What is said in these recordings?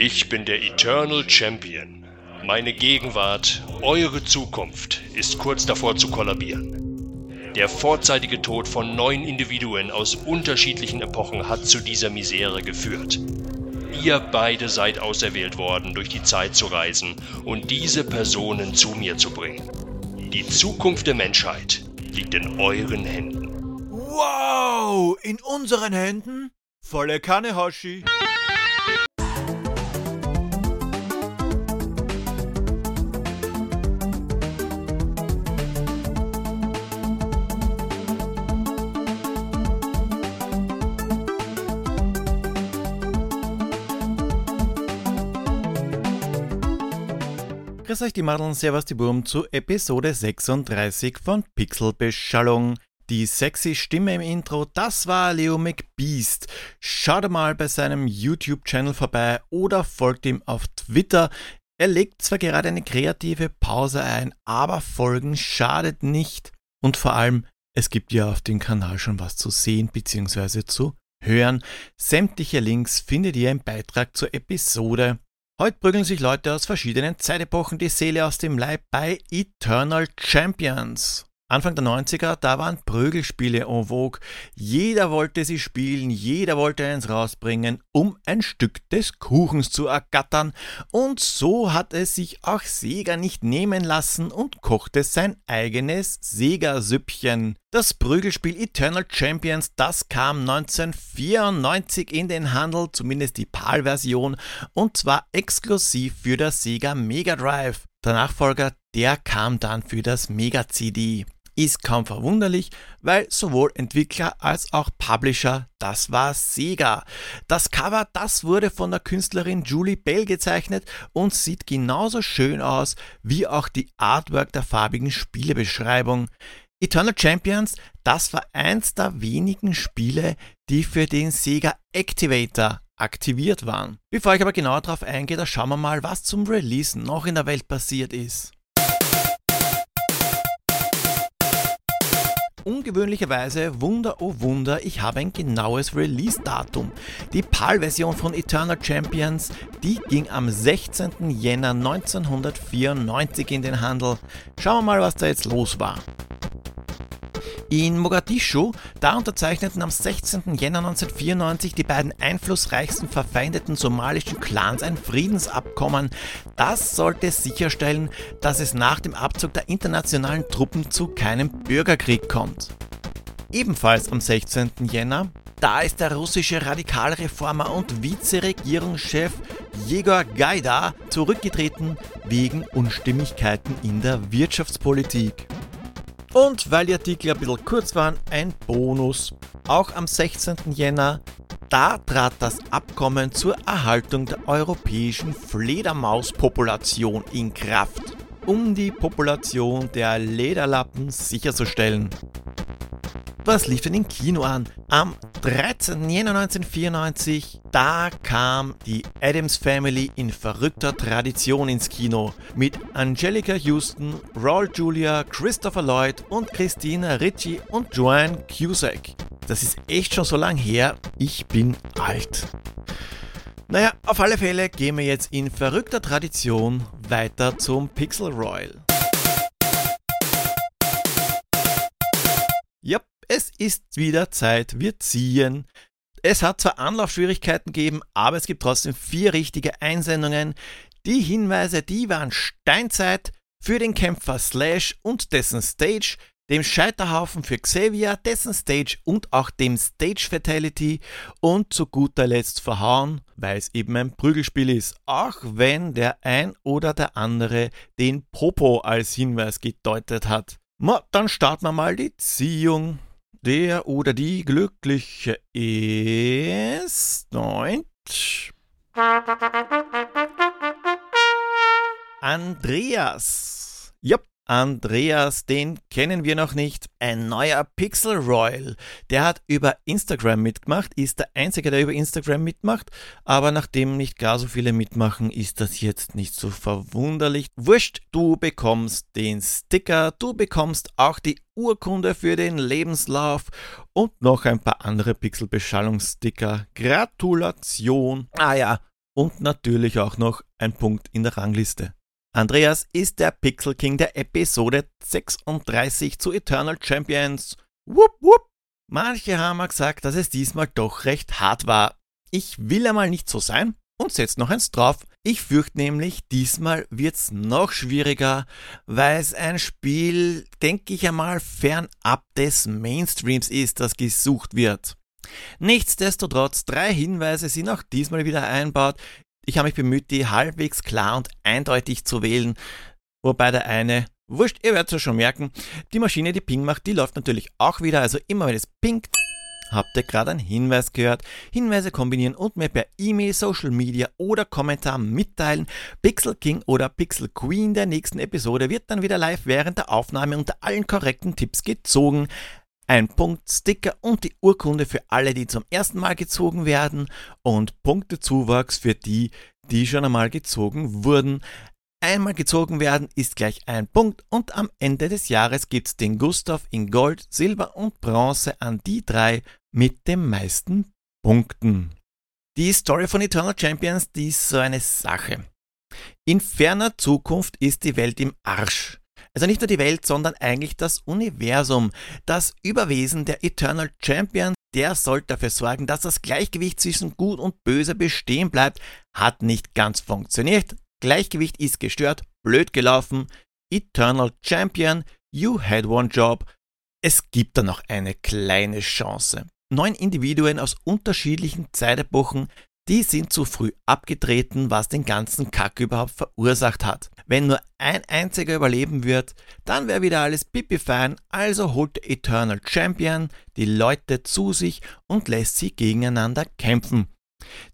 Ich bin der Eternal Champion. Meine Gegenwart, eure Zukunft ist kurz davor zu kollabieren. Der vorzeitige Tod von neun Individuen aus unterschiedlichen Epochen hat zu dieser Misere geführt. Ihr beide seid auserwählt worden, durch die Zeit zu reisen und diese Personen zu mir zu bringen. Die Zukunft der Menschheit liegt in euren Händen. Wow, in unseren Händen? Volle Kanne, Hoshi. Grüß euch die Madeln, Servus die Burm zu Episode 36 von Pixelbeschallung. Die sexy Stimme im Intro, das war Leo McBeast. Schaut mal bei seinem YouTube-Channel vorbei oder folgt ihm auf Twitter. Er legt zwar gerade eine kreative Pause ein, aber Folgen schadet nicht. Und vor allem, es gibt ja auf dem Kanal schon was zu sehen bzw. zu hören. Sämtliche Links findet ihr im Beitrag zur Episode. Heute prügeln sich Leute aus verschiedenen Zeitepochen die Seele aus dem Leib bei Eternal Champions. Anfang der 90er, da waren Prügelspiele en vogue. Jeder wollte sie spielen, jeder wollte eins rausbringen, um ein Stück des Kuchens zu ergattern. Und so hat es sich auch Sega nicht nehmen lassen und kochte sein eigenes Sega-Süppchen. Das Prügelspiel Eternal Champions, das kam 1994 in den Handel, zumindest die PAL-Version, und zwar exklusiv für das Sega Mega Drive. Der Nachfolger, der kam dann für das Mega CD. Ist kaum verwunderlich, weil sowohl Entwickler als auch Publisher, das war Sega. Das Cover, das wurde von der Künstlerin Julie Bell gezeichnet und sieht genauso schön aus wie auch die Artwork der farbigen Spielebeschreibung. Eternal Champions, das war eins der wenigen Spiele, die für den Sega Activator aktiviert waren. Bevor ich aber genauer darauf eingehe, da schauen wir mal, was zum Release noch in der Welt passiert ist. Ungewöhnlicherweise, Wunder oh Wunder, ich habe ein genaues Release-Datum. Die PAL-Version von Eternal Champions, die ging am 16. Jänner 1994 in den Handel. Schauen wir mal, was da jetzt los war. In Mogadischu, da unterzeichneten am 16. Jänner 1994 die beiden einflussreichsten verfeindeten somalischen Clans ein Friedensabkommen. Das sollte sicherstellen, dass es nach dem Abzug der internationalen Truppen zu keinem Bürgerkrieg kommt. Ebenfalls am 16. Jänner, da ist der russische Radikalreformer und Vizeregierungschef Jegor Gaida zurückgetreten wegen Unstimmigkeiten in der Wirtschaftspolitik. Und weil die Artikel ein bisschen kurz waren, ein Bonus. Auch am 16. Jänner, da trat das Abkommen zur Erhaltung der europäischen Fledermauspopulation in Kraft, um die Population der Lederlappen sicherzustellen. Was lief denn im Kino an? Am 13. Jänner 1994, da kam die Adams Family in verrückter Tradition ins Kino mit Angelica Houston, Raul Julia, Christopher Lloyd und Christina Ricci und Joanne Cusack. Das ist echt schon so lang her, ich bin alt. Naja, auf alle Fälle gehen wir jetzt in verrückter Tradition weiter zum Pixel Royal. Yep, es ist wieder Zeit, wir ziehen. Es hat zwar Anlaufschwierigkeiten gegeben, aber es gibt trotzdem vier richtige Einsendungen. Die Hinweise, die waren Steinzeit für den Kämpfer Slash und dessen Stage, dem Scheiterhaufen für Xavier, dessen Stage und auch dem Stage Fatality und zu guter Letzt verhauen, weil es eben ein Prügelspiel ist, auch wenn der ein oder der andere den Popo als Hinweis gedeutet hat. Ma, dann starten wir mal die Ziehung. Der oder die Glückliche ist. Neun. Andreas. Jupp, Andreas, den kennen wir noch nicht. Ein neuer Pixel Royal. Der hat über Instagram mitgemacht, ist der Einzige, der über Instagram mitmacht. Aber nachdem nicht gar so viele mitmachen, ist das jetzt nicht so verwunderlich. Wurscht, du bekommst den Sticker, du bekommst auch die Urkunde für den Lebenslauf und noch ein paar andere Pixel-Beschallungssticker. Gratulation. Ah ja, und natürlich auch noch ein Punkt in der Rangliste. Andreas ist der Pixel King der Episode 36 zu Eternal Champions. Wupp, wupp. Manche haben gesagt, dass es diesmal doch recht hart war. Ich will einmal nicht so sein und setz noch eins drauf. Ich fürchte nämlich, diesmal wird's noch schwieriger, weil es ein Spiel, denke ich einmal, fernab des Mainstreams ist, das gesucht wird. Nichtsdestotrotz, drei Hinweise sind auch diesmal wieder einbaut. Ich habe mich bemüht, die halbwegs klar und eindeutig zu wählen, wobei der eine, wurscht, ihr werdet es schon merken, die Maschine, die Ping macht, die läuft natürlich auch wieder, also immer wenn es pinkt, Habt ihr gerade einen Hinweis gehört? Hinweise kombinieren und mir per E-Mail, Social Media oder Kommentar mitteilen. Pixel King oder Pixel Queen der nächsten Episode wird dann wieder live während der Aufnahme unter allen korrekten Tipps gezogen. Ein Punkt, Sticker und die Urkunde für alle, die zum ersten Mal gezogen werden und Punktezuwachs für die, die schon einmal gezogen wurden. Einmal gezogen werden ist gleich ein Punkt und am Ende des Jahres gibt's den Gustav in Gold, Silber und Bronze an die drei mit den meisten Punkten. Die Story von Eternal Champions, die ist so eine Sache. In ferner Zukunft ist die Welt im Arsch. Also nicht nur die Welt, sondern eigentlich das Universum. Das Überwesen der Eternal Champions, der soll dafür sorgen, dass das Gleichgewicht zwischen Gut und Böse bestehen bleibt, hat nicht ganz funktioniert. Gleichgewicht ist gestört, blöd gelaufen. Eternal Champion, you had one job. Es gibt da noch eine kleine Chance. Neun Individuen aus unterschiedlichen Zeitepochen, die sind zu früh abgetreten, was den ganzen Kack überhaupt verursacht hat. Wenn nur ein einziger überleben wird, dann wäre wieder alles pipi fein, also holt der Eternal Champion die Leute zu sich und lässt sie gegeneinander kämpfen.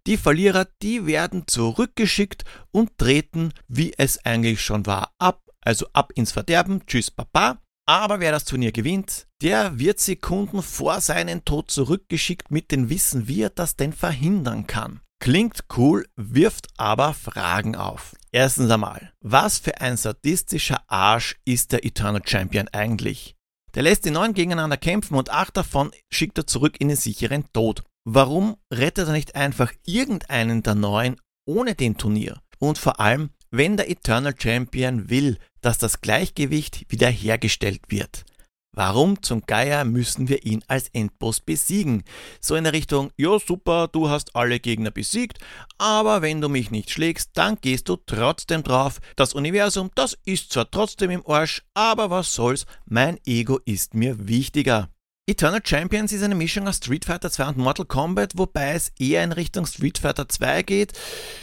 Die Verlierer, die werden zurückgeschickt und treten, wie es eigentlich schon war, ab. Also ab ins Verderben. Tschüss, Papa. Aber wer das Turnier gewinnt, der wird Sekunden vor seinem Tod zurückgeschickt mit dem Wissen, wie er das denn verhindern kann. Klingt cool, wirft aber Fragen auf. Erstens einmal, was für ein sadistischer Arsch ist der Eternal Champion eigentlich? Der lässt die neun gegeneinander kämpfen und acht davon schickt er zurück in den sicheren Tod. Warum rettet er nicht einfach irgendeinen der neuen ohne den Turnier? Und vor allem, wenn der Eternal Champion will, dass das Gleichgewicht wiederhergestellt wird. Warum zum Geier müssen wir ihn als Endboss besiegen? So in der Richtung, ja super, du hast alle Gegner besiegt, aber wenn du mich nicht schlägst, dann gehst du trotzdem drauf. Das Universum, das ist zwar trotzdem im Arsch, aber was soll's, mein Ego ist mir wichtiger. Eternal Champions ist eine Mischung aus Street Fighter 2 und Mortal Kombat, wobei es eher in Richtung Street Fighter 2 geht,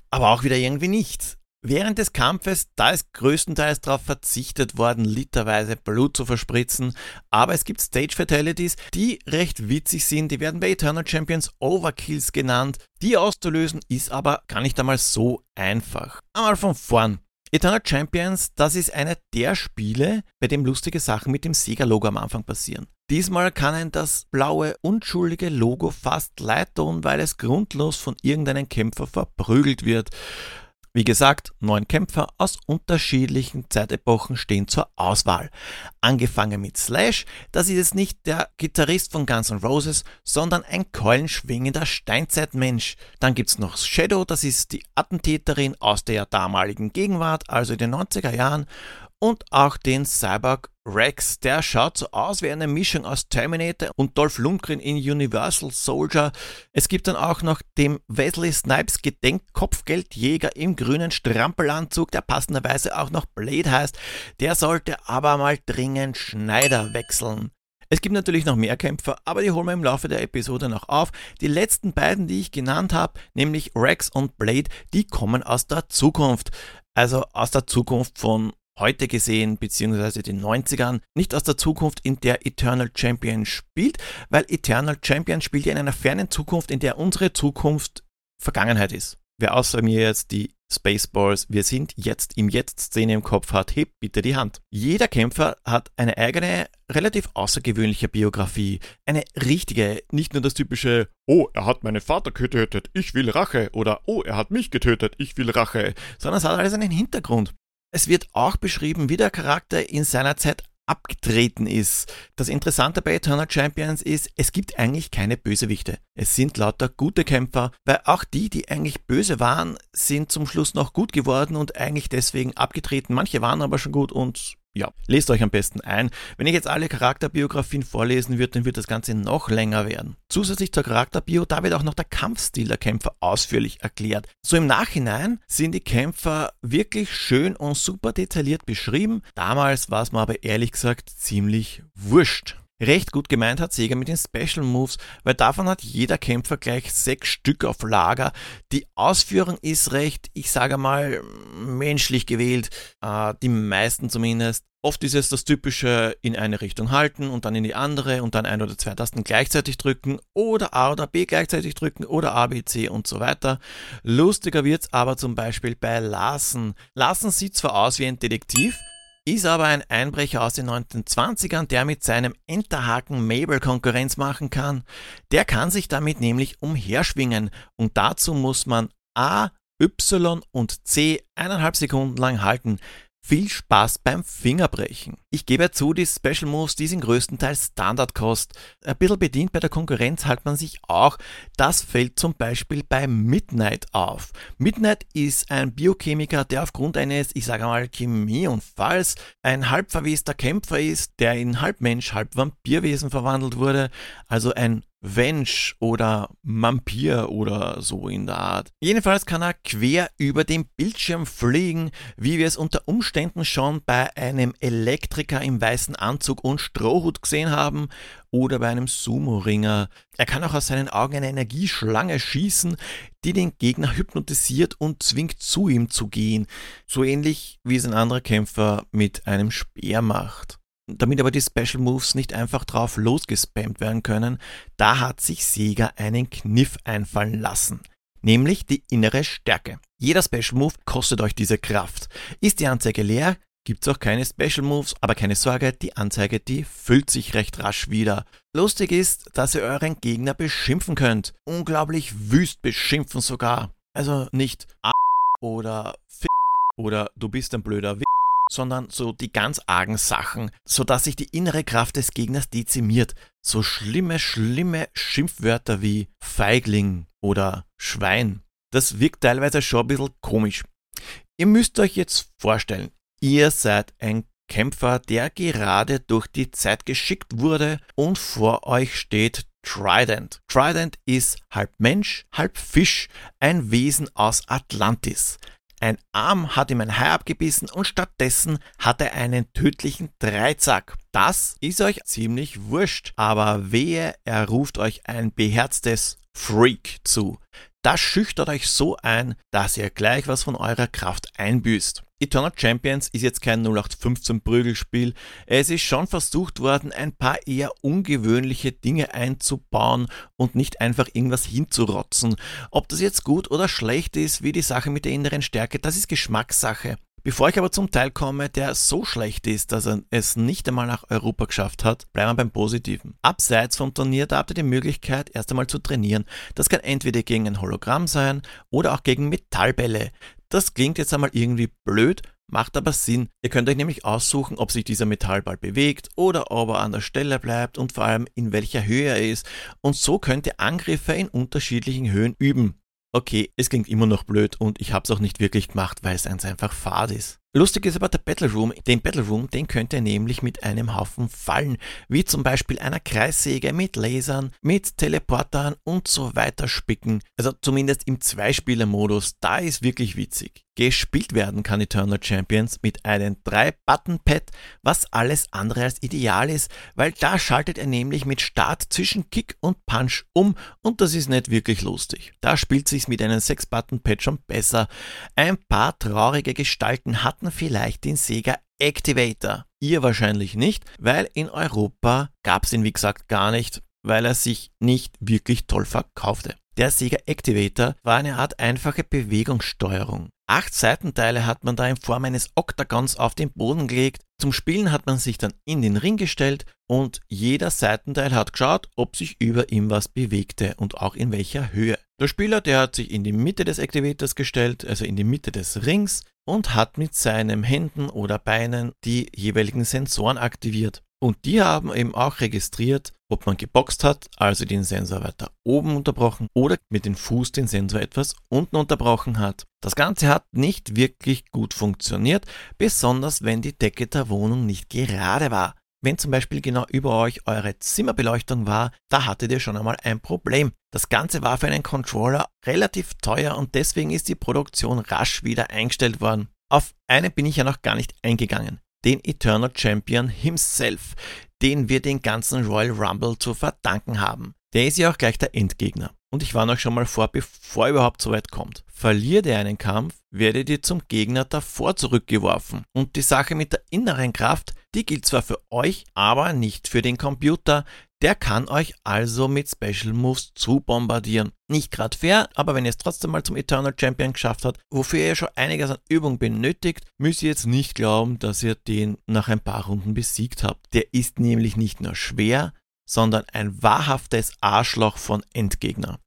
aber auch wieder irgendwie nicht. Während des Kampfes, da ist größtenteils darauf verzichtet worden, literweise Blut zu verspritzen, aber es gibt Stage Fatalities, die recht witzig sind, die werden bei Eternal Champions Overkills genannt. Die auszulösen ist aber gar nicht einmal so einfach. Einmal von vorn. Eternal Champions, das ist einer der Spiele, bei dem lustige Sachen mit dem Sega-Logo am Anfang passieren. Diesmal kann ein das blaue, unschuldige Logo fast leid tun, weil es grundlos von irgendeinem Kämpfer verprügelt wird. Wie gesagt, neun Kämpfer aus unterschiedlichen Zeitepochen stehen zur Auswahl. Angefangen mit Slash, das ist jetzt nicht der Gitarrist von Guns N' Roses, sondern ein keulenschwingender Steinzeitmensch. Dann gibt's noch Shadow, das ist die Attentäterin aus der damaligen Gegenwart, also in den 90er Jahren und auch den Cyborg Rex. Der schaut so aus wie eine Mischung aus Terminator und Dolph Lundgren in Universal Soldier. Es gibt dann auch noch den Wesley Snipes Gedenkkopfgeldjäger im grünen Strampelanzug, der passenderweise auch noch Blade heißt. Der sollte aber mal dringend Schneider wechseln. Es gibt natürlich noch mehr Kämpfer, aber die holen wir im Laufe der Episode noch auf. Die letzten beiden, die ich genannt habe, nämlich Rex und Blade, die kommen aus der Zukunft. Also aus der Zukunft von heute gesehen, beziehungsweise den 90ern, nicht aus der Zukunft, in der Eternal Champion spielt, weil Eternal Champion spielt ja in einer fernen Zukunft, in der unsere Zukunft Vergangenheit ist. Wer außer mir jetzt die Spaceballs, wir sind jetzt im Jetzt-Szene im Kopf hat, hebt bitte die Hand. Jeder Kämpfer hat eine eigene, relativ außergewöhnliche Biografie. Eine richtige, nicht nur das typische, oh, er hat meinen Vater getötet, ich will Rache, oder oh, er hat mich getötet, ich will Rache, sondern es hat alles einen Hintergrund. Es wird auch beschrieben, wie der Charakter in seiner Zeit abgetreten ist. Das Interessante bei Eternal Champions ist, es gibt eigentlich keine Bösewichte. Es sind lauter gute Kämpfer, weil auch die, die eigentlich böse waren, sind zum Schluss noch gut geworden und eigentlich deswegen abgetreten. Manche waren aber schon gut und ja, lest euch am besten ein. Wenn ich jetzt alle Charakterbiografien vorlesen würde, dann wird das Ganze noch länger werden. Zusätzlich zur Charakterbio, da wird auch noch der Kampfstil der Kämpfer ausführlich erklärt. So im Nachhinein sind die Kämpfer wirklich schön und super detailliert beschrieben. Damals war es mir aber ehrlich gesagt ziemlich wurscht recht gut gemeint hat Sega mit den Special Moves, weil davon hat jeder Kämpfer gleich sechs Stück auf Lager. Die Ausführung ist recht, ich sage mal, menschlich gewählt, äh, die meisten zumindest. Oft ist es das typische in eine Richtung halten und dann in die andere und dann ein oder zwei Tasten gleichzeitig drücken oder A oder B gleichzeitig drücken oder A, B, C und so weiter. Lustiger wird's aber zum Beispiel bei Larsen. Larsen sieht zwar aus wie ein Detektiv, ist aber ein Einbrecher aus den 1920ern, der mit seinem Enterhaken Mabel Konkurrenz machen kann. Der kann sich damit nämlich umherschwingen und dazu muss man A, Y und C eineinhalb Sekunden lang halten. Viel Spaß beim Fingerbrechen. Ich gebe zu, die Special Moves, die sind größtenteils Standardkost. Ein bisschen bedient bei der Konkurrenz hat man sich auch. Das fällt zum Beispiel bei Midnight auf. Midnight ist ein Biochemiker, der aufgrund eines, ich sage mal, Chemieunfalls ein halb verwester Kämpfer ist, der in halb Mensch, halb Vampirwesen verwandelt wurde. Also ein Wensch oder Vampir oder so in der Art. Jedenfalls kann er quer über den Bildschirm fliegen, wie wir es unter Umständen schon bei einem Elektriker im weißen Anzug und Strohhut gesehen haben oder bei einem Sumo-Ringer. Er kann auch aus seinen Augen eine Energieschlange schießen, die den Gegner hypnotisiert und zwingt zu ihm zu gehen. So ähnlich wie es ein anderer Kämpfer mit einem Speer macht. Damit aber die Special Moves nicht einfach drauf losgespammt werden können, da hat sich Sega einen Kniff einfallen lassen. Nämlich die innere Stärke. Jeder Special Move kostet euch diese Kraft. Ist die Anzeige leer, gibt's auch keine Special Moves, aber keine Sorge, die Anzeige, die füllt sich recht rasch wieder. Lustig ist, dass ihr euren Gegner beschimpfen könnt. Unglaublich wüst beschimpfen sogar. Also nicht A oder F oder du bist ein blöder W sondern so die ganz argen Sachen, sodass sich die innere Kraft des Gegners dezimiert. So schlimme, schlimme Schimpfwörter wie Feigling oder Schwein. Das wirkt teilweise schon ein bisschen komisch. Ihr müsst euch jetzt vorstellen, ihr seid ein Kämpfer, der gerade durch die Zeit geschickt wurde und vor euch steht Trident. Trident ist halb Mensch, halb Fisch, ein Wesen aus Atlantis. Ein Arm hat ihm ein Hai abgebissen und stattdessen hat er einen tödlichen Dreizack. Das ist euch ziemlich wurscht, aber wehe, er ruft euch ein beherztes Freak zu. Das schüchtert euch so ein, dass ihr gleich was von eurer Kraft einbüßt. Eternal Champions ist jetzt kein 0815 Prügelspiel. Es ist schon versucht worden, ein paar eher ungewöhnliche Dinge einzubauen und nicht einfach irgendwas hinzurotzen. Ob das jetzt gut oder schlecht ist, wie die Sache mit der inneren Stärke, das ist Geschmackssache. Bevor ich aber zum Teil komme, der so schlecht ist, dass er es nicht einmal nach Europa geschafft hat, bleiben wir beim Positiven. Abseits vom Turnier, da habt ihr die Möglichkeit, erst einmal zu trainieren. Das kann entweder gegen ein Hologramm sein oder auch gegen Metallbälle. Das klingt jetzt einmal irgendwie blöd, macht aber Sinn. Ihr könnt euch nämlich aussuchen, ob sich dieser Metallball bewegt oder ob er an der Stelle bleibt und vor allem in welcher Höhe er ist. Und so könnt ihr Angriffe in unterschiedlichen Höhen üben. Okay, es klingt immer noch blöd und ich hab's auch nicht wirklich gemacht, weil es eins einfach fad ist. Lustig ist aber der Battle Room. Den Battle Room, den könnt ihr nämlich mit einem Haufen Fallen, wie zum Beispiel einer Kreissäge mit Lasern, mit Teleportern und so weiter spicken. Also zumindest im Zweispieler-Modus, da ist wirklich witzig. Gespielt werden kann Eternal Champions mit einem 3-Button-Pad, was alles andere als ideal ist, weil da schaltet er nämlich mit Start zwischen Kick und Punch um und das ist nicht wirklich lustig. Da spielt sich's mit einem 6-Button-Pad schon besser. Ein paar traurige Gestalten hat hatten vielleicht den Sega Activator. Ihr wahrscheinlich nicht, weil in Europa gab es ihn wie gesagt gar nicht, weil er sich nicht wirklich toll verkaufte. Der Sega Activator war eine Art einfache Bewegungssteuerung. Acht Seitenteile hat man da in Form eines Oktagons auf den Boden gelegt. Zum Spielen hat man sich dann in den Ring gestellt und jeder Seitenteil hat geschaut, ob sich über ihm was bewegte und auch in welcher Höhe. Der Spieler, der hat sich in die Mitte des Activators gestellt, also in die Mitte des Rings und hat mit seinen Händen oder Beinen die jeweiligen Sensoren aktiviert. Und die haben eben auch registriert, ob man geboxt hat, also den Sensor weiter oben unterbrochen oder mit dem Fuß den Sensor etwas unten unterbrochen hat. Das Ganze hat nicht wirklich gut funktioniert, besonders wenn die Decke der Wohnung nicht gerade war. Wenn zum Beispiel genau über euch eure Zimmerbeleuchtung war, da hattet ihr schon einmal ein Problem. Das Ganze war für einen Controller relativ teuer und deswegen ist die Produktion rasch wieder eingestellt worden. Auf eine bin ich ja noch gar nicht eingegangen. Den Eternal Champion himself, den wir den ganzen Royal Rumble zu verdanken haben. Der ist ja auch gleich der Endgegner. Und ich warne euch schon mal vor, bevor ihr überhaupt so weit kommt. Verliert ihr einen Kampf, werdet ihr zum Gegner davor zurückgeworfen. Und die Sache mit der inneren Kraft, die gilt zwar für euch, aber nicht für den Computer. Der kann euch also mit Special Moves zu bombardieren. Nicht gerade fair, aber wenn ihr es trotzdem mal zum Eternal Champion geschafft habt, wofür ihr schon einiges an Übung benötigt, müsst ihr jetzt nicht glauben, dass ihr den nach ein paar Runden besiegt habt. Der ist nämlich nicht nur schwer, sondern ein wahrhaftes Arschloch von Endgegner.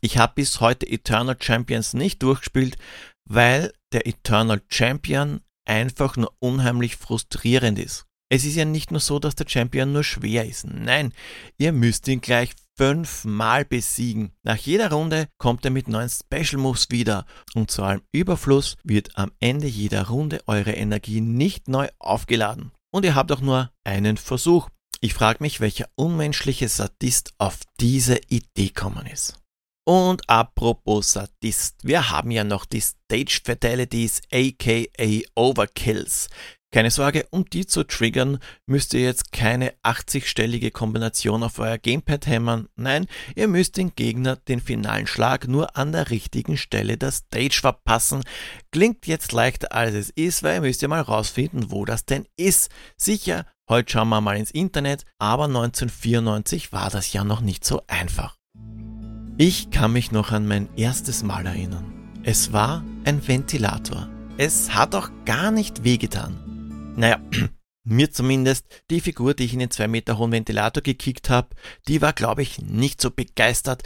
Ich habe bis heute Eternal Champions nicht durchgespielt, weil der Eternal Champion einfach nur unheimlich frustrierend ist. Es ist ja nicht nur so, dass der Champion nur schwer ist. Nein, ihr müsst ihn gleich fünfmal besiegen. Nach jeder Runde kommt er mit neuen Special Moves wieder und zu allem Überfluss wird am Ende jeder Runde eure Energie nicht neu aufgeladen. Und ihr habt auch nur einen Versuch. Ich frage mich, welcher unmenschliche Sadist auf diese Idee kommen ist. Und apropos Sadist, wir haben ja noch die Stage Fatalities aka Overkills. Keine Sorge, um die zu triggern, müsst ihr jetzt keine 80-stellige Kombination auf euer Gamepad hämmern. Nein, ihr müsst den Gegner den finalen Schlag nur an der richtigen Stelle der Stage verpassen. Klingt jetzt leichter als es ist, weil ihr müsst ja mal rausfinden, wo das denn ist. Sicher, Heute schauen wir mal ins Internet, aber 1994 war das ja noch nicht so einfach. Ich kann mich noch an mein erstes Mal erinnern. Es war ein Ventilator. Es hat auch gar nicht wehgetan. Naja, mir zumindest, die Figur, die ich in den 2 Meter hohen Ventilator gekickt habe, die war, glaube ich, nicht so begeistert.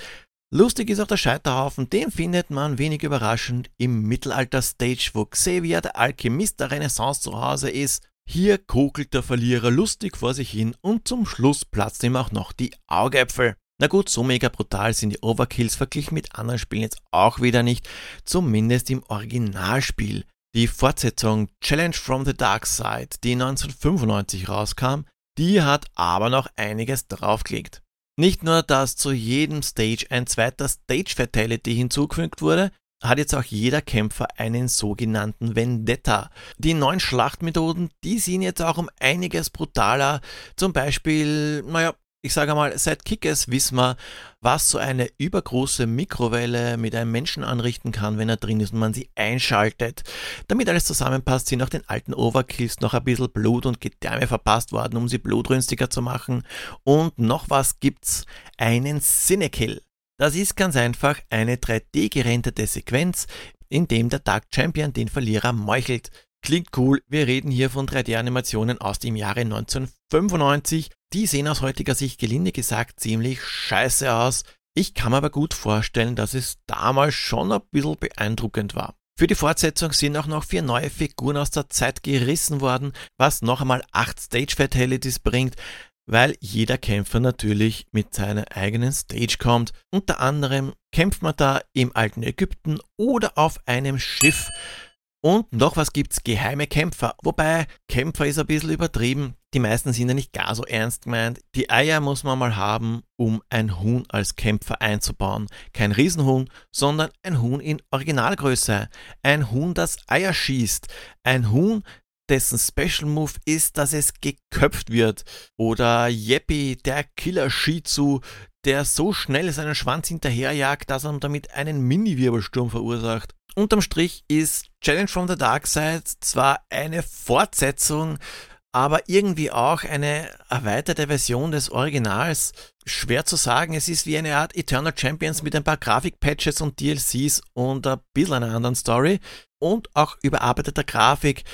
Lustig ist auch der Scheiterhaufen, den findet man wenig überraschend im Mittelalter-Stage, wo Xavier, der Alchemist der Renaissance, zu Hause ist hier kokelt der Verlierer lustig vor sich hin und zum Schluss platzt ihm auch noch die Augäpfel. Na gut, so mega brutal sind die Overkills verglichen mit anderen Spielen jetzt auch wieder nicht, zumindest im Originalspiel. Die Fortsetzung Challenge from the Dark Side, die 1995 rauskam, die hat aber noch einiges draufgelegt. Nicht nur, dass zu jedem Stage ein zweiter Stage Fatality hinzugefügt wurde, hat jetzt auch jeder Kämpfer einen sogenannten Vendetta. Die neuen Schlachtmethoden, die sind jetzt auch um einiges brutaler. Zum Beispiel, naja, ich sage mal, seit Kickers wissen wir, was so eine übergroße Mikrowelle mit einem Menschen anrichten kann, wenn er drin ist und man sie einschaltet. Damit alles zusammenpasst, sind auch den alten Overkills noch ein bisschen Blut und Gedärme verpasst worden, um sie blutrünstiger zu machen. Und noch was gibt's, einen Cinekill. Das ist ganz einfach eine 3D-gerenderte Sequenz, in dem der Dark Champion den Verlierer meuchelt. Klingt cool, wir reden hier von 3D-Animationen aus dem Jahre 1995. Die sehen aus heutiger Sicht gelinde gesagt ziemlich scheiße aus. Ich kann mir aber gut vorstellen, dass es damals schon ein bisschen beeindruckend war. Für die Fortsetzung sind auch noch vier neue Figuren aus der Zeit gerissen worden, was noch einmal acht Stage Fatalities bringt weil jeder Kämpfer natürlich mit seiner eigenen Stage kommt. Unter anderem kämpft man da im alten Ägypten oder auf einem Schiff. Und noch was gibt's, geheime Kämpfer. Wobei, Kämpfer ist ein bisschen übertrieben. Die meisten sind ja nicht gar so ernst gemeint. Die Eier muss man mal haben, um ein Huhn als Kämpfer einzubauen. Kein Riesenhuhn, sondern ein Huhn in Originalgröße. Ein Huhn, das Eier schießt. Ein Huhn, dessen Special Move ist, dass es geköpft wird. Oder Yeppy, der Killer Shih Tzu, der so schnell seinen Schwanz hinterherjagt, dass er damit einen Mini-Wirbelsturm verursacht. Unterm Strich ist Challenge from the Dark Side zwar eine Fortsetzung, aber irgendwie auch eine erweiterte Version des Originals. Schwer zu sagen, es ist wie eine Art Eternal Champions mit ein paar Grafikpatches und DLCs und ein bisschen einer anderen Story und auch überarbeiteter Grafik.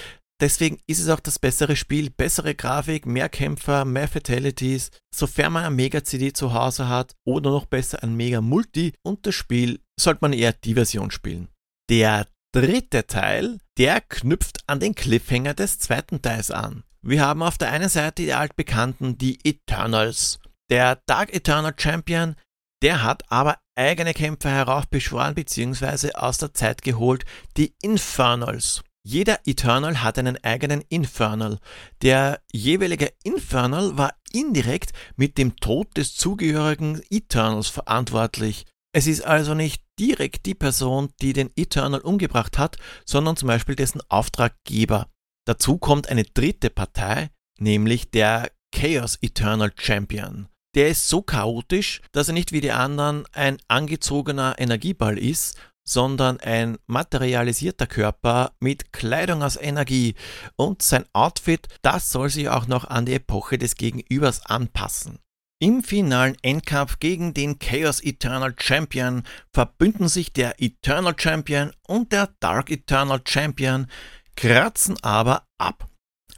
Deswegen ist es auch das bessere Spiel, bessere Grafik, mehr Kämpfer, mehr Fatalities, sofern man ein Mega-CD zu Hause hat oder noch besser ein Mega-Multi und das Spiel sollte man eher die Version spielen. Der dritte Teil, der knüpft an den Cliffhanger des zweiten Teils an. Wir haben auf der einen Seite die altbekannten, die Eternals. Der Dark Eternal Champion, der hat aber eigene Kämpfer heraufbeschworen bzw. aus der Zeit geholt, die Infernals. Jeder Eternal hat einen eigenen Infernal. Der jeweilige Infernal war indirekt mit dem Tod des zugehörigen Eternals verantwortlich. Es ist also nicht direkt die Person, die den Eternal umgebracht hat, sondern zum Beispiel dessen Auftraggeber. Dazu kommt eine dritte Partei, nämlich der Chaos Eternal Champion. Der ist so chaotisch, dass er nicht wie die anderen ein angezogener Energieball ist, sondern ein materialisierter Körper mit Kleidung aus Energie und sein Outfit, das soll sich auch noch an die Epoche des Gegenübers anpassen. Im finalen Endkampf gegen den Chaos Eternal Champion verbünden sich der Eternal Champion und der Dark Eternal Champion, kratzen aber ab.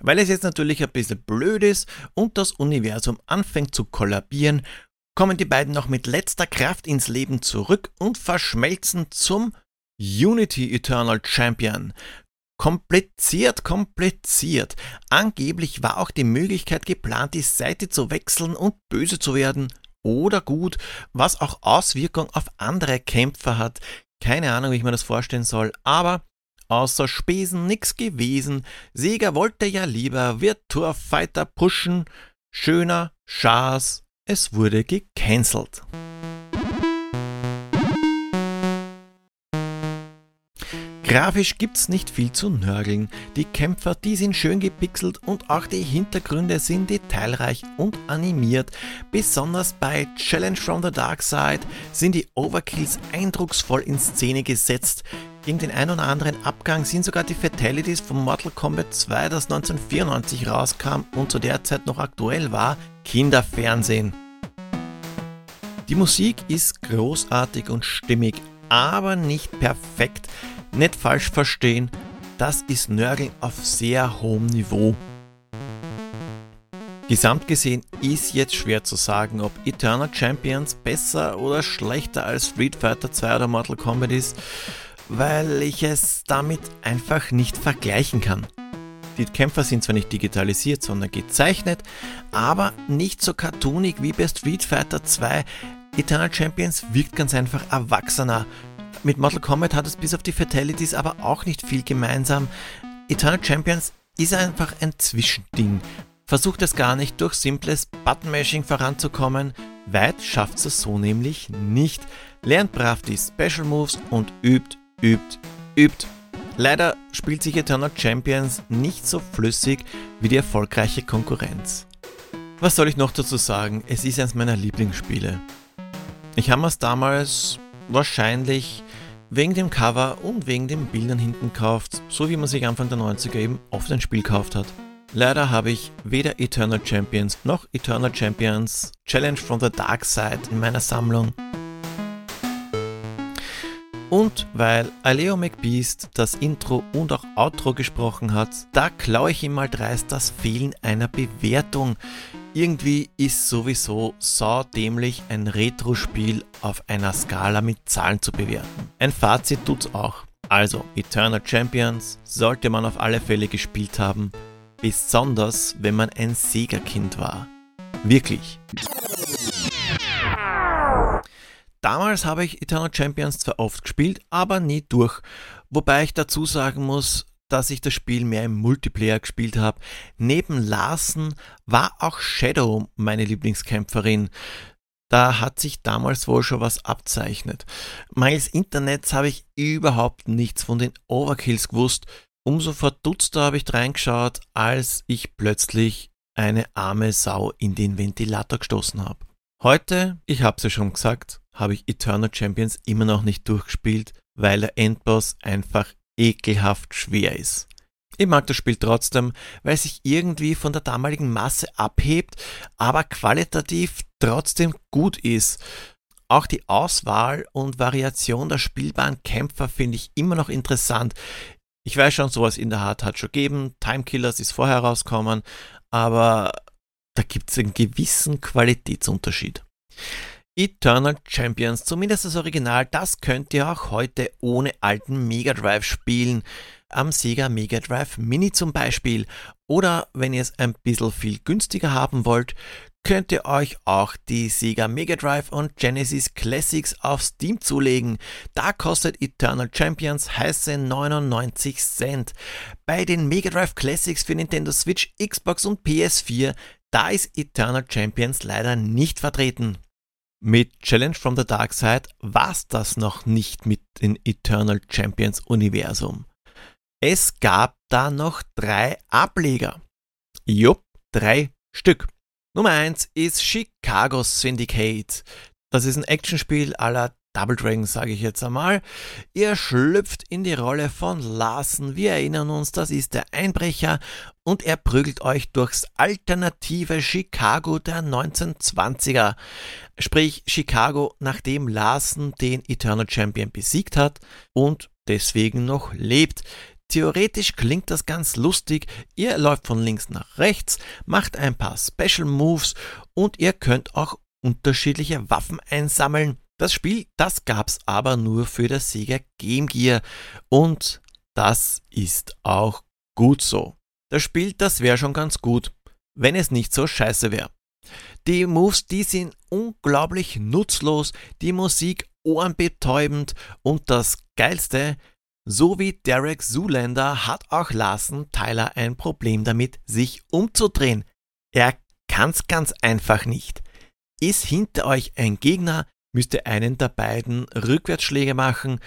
Weil es jetzt natürlich ein bisschen blöd ist und das Universum anfängt zu kollabieren, kommen die beiden noch mit letzter Kraft ins Leben zurück und verschmelzen zum Unity Eternal Champion. Kompliziert, kompliziert. Angeblich war auch die Möglichkeit geplant, die Seite zu wechseln und böse zu werden. Oder gut, was auch Auswirkungen auf andere Kämpfer hat. Keine Ahnung, wie ich mir das vorstellen soll, aber außer Spesen nix gewesen. Sieger wollte ja lieber Virtua Fighter pushen. Schöner Schaß es wurde gecancelt. Grafisch gibt's nicht viel zu nörgeln. Die Kämpfer, die sind schön gepixelt und auch die Hintergründe sind detailreich und animiert. Besonders bei Challenge from the Dark Side sind die Overkills eindrucksvoll in Szene gesetzt. Gegen den ein oder anderen Abgang sind sogar die Fatalities von Mortal Kombat 2, das 1994 rauskam und zu der Zeit noch aktuell war, Kinderfernsehen. Die Musik ist großartig und stimmig, aber nicht perfekt. Nicht falsch verstehen, das ist Nörgeln auf sehr hohem Niveau. Gesamt gesehen ist jetzt schwer zu sagen, ob Eternal Champions besser oder schlechter als Street Fighter 2 oder Mortal Kombat ist weil ich es damit einfach nicht vergleichen kann. Die Kämpfer sind zwar nicht digitalisiert, sondern gezeichnet, aber nicht so cartoonig wie bei Street Fighter 2. Eternal Champions wirkt ganz einfach erwachsener. Mit Mortal Kombat hat es bis auf die Fatalities aber auch nicht viel gemeinsam. Eternal Champions ist einfach ein Zwischending. Versucht es gar nicht durch simples Button-Mashing voranzukommen. Weit schafft es so nämlich nicht. Lernt brav die Special Moves und übt übt, übt. Leider spielt sich Eternal Champions nicht so flüssig wie die erfolgreiche Konkurrenz. Was soll ich noch dazu sagen? Es ist eines meiner Lieblingsspiele. Ich habe es damals wahrscheinlich wegen dem Cover und wegen den Bildern hinten gekauft, so wie man sich Anfang der 90er eben oft ein Spiel gekauft hat. Leider habe ich weder Eternal Champions noch Eternal Champions Challenge from the Dark Side in meiner Sammlung. Und weil Aleo McBeast das Intro und auch Outro gesprochen hat, da klaue ich ihm mal dreist das Fehlen einer Bewertung. Irgendwie ist sowieso saudämlich ein Retro-Spiel auf einer Skala mit Zahlen zu bewerten. Ein Fazit tut's auch. Also, Eternal Champions sollte man auf alle Fälle gespielt haben, besonders wenn man ein Sega-Kind war. Wirklich. Damals habe ich Eternal Champions zwar oft gespielt, aber nie durch. Wobei ich dazu sagen muss, dass ich das Spiel mehr im Multiplayer gespielt habe. Neben Larsen war auch Shadow meine Lieblingskämpferin. Da hat sich damals wohl schon was abzeichnet. Mangels Internets habe ich überhaupt nichts von den Overkills gewusst. Umso verdutzter habe ich reingeschaut, als ich plötzlich eine arme Sau in den Ventilator gestoßen habe. Heute, ich habe es ja schon gesagt, habe ich Eternal Champions immer noch nicht durchgespielt, weil der Endboss einfach ekelhaft schwer ist. Ich mag das Spiel trotzdem, weil es sich irgendwie von der damaligen Masse abhebt, aber qualitativ trotzdem gut ist. Auch die Auswahl und Variation der spielbaren Kämpfer finde ich immer noch interessant. Ich weiß schon, sowas in der Art hat schon gegeben. Time Killers ist vorher rausgekommen, aber da gibt es einen gewissen Qualitätsunterschied. Eternal Champions, zumindest das Original, das könnt ihr auch heute ohne alten Mega Drive spielen. Am Sega Mega Drive Mini zum Beispiel. Oder wenn ihr es ein bisschen viel günstiger haben wollt, könnt ihr euch auch die Sega Mega Drive und Genesis Classics auf Steam zulegen. Da kostet Eternal Champions heiße 99 Cent. Bei den Mega Drive Classics für Nintendo Switch, Xbox und PS4, da ist Eternal Champions leider nicht vertreten. Mit Challenge from the Dark Side war's das noch nicht mit dem Eternal Champions Universum. Es gab da noch drei Ableger. Jupp, drei Stück. Nummer eins ist Chicago Syndicate. Das ist ein Actionspiel aller Double Dragon, sage ich jetzt einmal. Ihr schlüpft in die Rolle von Larsen. Wir erinnern uns, das ist der Einbrecher und er prügelt euch durchs alternative Chicago der 1920er. Sprich Chicago, nachdem Larsen den Eternal Champion besiegt hat und deswegen noch lebt. Theoretisch klingt das ganz lustig. Ihr läuft von links nach rechts, macht ein paar Special Moves und ihr könnt auch unterschiedliche Waffen einsammeln. Das Spiel, das gab's aber nur für das Sega Game Gear und das ist auch gut so. Das Spiel, das wäre schon ganz gut, wenn es nicht so scheiße wäre. Die Moves, die sind unglaublich nutzlos, die Musik ohrenbetäubend und das Geilste, so wie Derek Zoolander hat auch Larsen Tyler ein Problem damit, sich umzudrehen. Er kann's ganz einfach nicht. Ist hinter euch ein Gegner, müsst ihr einen der beiden Rückwärtsschläge machen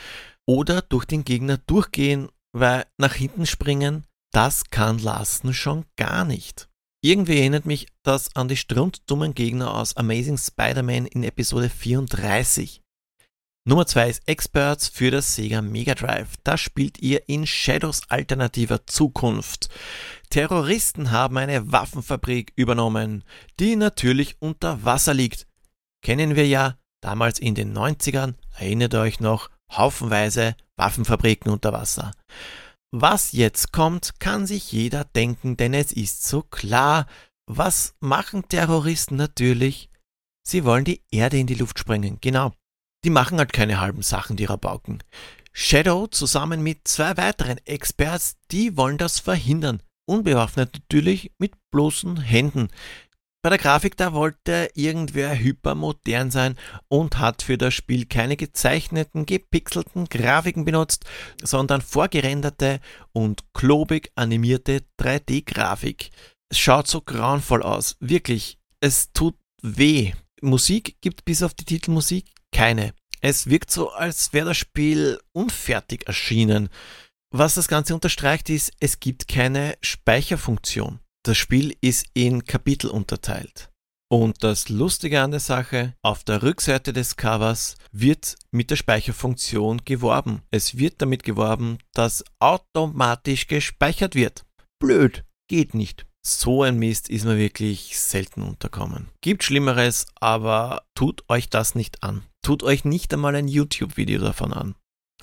oder durch den Gegner durchgehen, weil nach hinten springen, das kann Larsen schon gar nicht. Irgendwie erinnert mich das an die strunzdummen Gegner aus Amazing Spider-Man in Episode 34. Nummer 2 ist Experts für das Sega Mega Drive. Da spielt ihr in Shadows alternativer Zukunft. Terroristen haben eine Waffenfabrik übernommen, die natürlich unter Wasser liegt. Kennen wir ja, Damals in den 90ern, erinnert euch noch, haufenweise Waffenfabriken unter Wasser. Was jetzt kommt, kann sich jeder denken, denn es ist so klar. Was machen Terroristen natürlich? Sie wollen die Erde in die Luft sprengen, genau. Die machen halt keine halben Sachen, die Rabauken. Shadow zusammen mit zwei weiteren Experts, die wollen das verhindern. Unbewaffnet natürlich mit bloßen Händen. Bei der Grafik, da wollte irgendwer hypermodern sein und hat für das Spiel keine gezeichneten, gepixelten Grafiken benutzt, sondern vorgerenderte und klobig animierte 3D-Grafik. Es schaut so grauenvoll aus, wirklich. Es tut weh. Musik gibt bis auf die Titelmusik keine. Es wirkt so, als wäre das Spiel unfertig erschienen. Was das Ganze unterstreicht ist, es gibt keine Speicherfunktion. Das Spiel ist in Kapitel unterteilt. Und das Lustige an der Sache, auf der Rückseite des Covers wird mit der Speicherfunktion geworben. Es wird damit geworben, dass automatisch gespeichert wird. Blöd, geht nicht. So ein Mist ist mir wirklich selten unterkommen. Gibt Schlimmeres, aber tut euch das nicht an. Tut euch nicht einmal ein YouTube-Video davon an.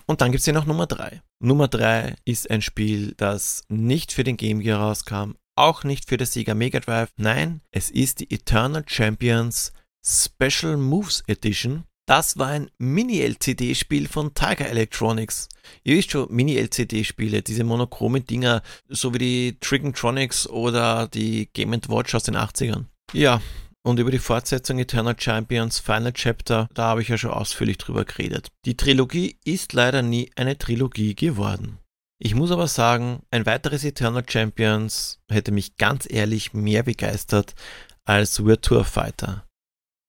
Und dann gibt es hier noch Nummer 3. Nummer 3 ist ein Spiel, das nicht für den Game Gear rauskam, auch nicht für das Sega Mega Drive. Nein, es ist die Eternal Champions Special Moves Edition. Das war ein Mini-LCD-Spiel von Tiger Electronics. Ihr wisst schon, Mini-LCD-Spiele, diese monochromen Dinger, so wie die Triggentronics oder die Game Watch aus den 80ern. Ja, und über die Fortsetzung Eternal Champions Final Chapter, da habe ich ja schon ausführlich drüber geredet. Die Trilogie ist leider nie eine Trilogie geworden. Ich muss aber sagen, ein weiteres Eternal Champions hätte mich ganz ehrlich mehr begeistert als Virtua Fighter.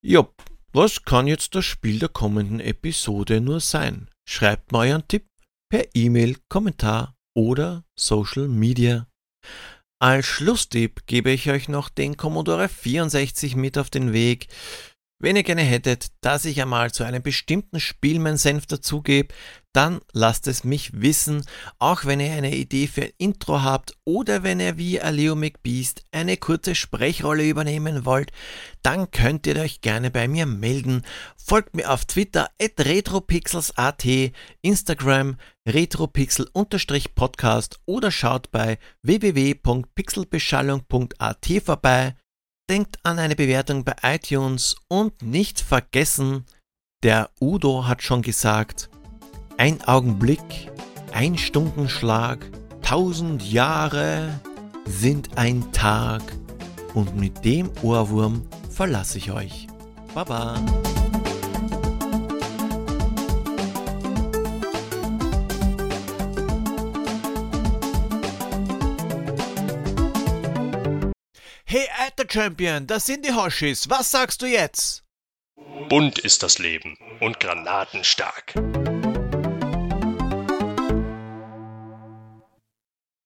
Jopp, was kann jetzt das Spiel der kommenden Episode nur sein? Schreibt mir euren Tipp per E-Mail, Kommentar oder Social Media. Als Schlusstipp gebe ich euch noch den Commodore 64 mit auf den Weg. Wenn ihr gerne hättet, dass ich einmal zu einem bestimmten Spiel mein Senf dazugebe, dann lasst es mich wissen, auch wenn ihr eine Idee für ein Intro habt oder wenn ihr wie Aleo McBeast eine kurze Sprechrolle übernehmen wollt, dann könnt ihr euch gerne bei mir melden. Folgt mir auf Twitter at retropixels.at, Instagram retropixel-podcast oder schaut bei www.pixelbeschallung.at vorbei. denkt an eine Bewertung bei iTunes und nicht vergessen, der Udo hat schon gesagt, ein Augenblick, ein Stundenschlag, tausend Jahre sind ein Tag und mit dem Ohrwurm verlasse ich euch. Baba! Hey, alter Champion, das sind die Hoshis. Was sagst du jetzt? Bunt ist das Leben und granatenstark.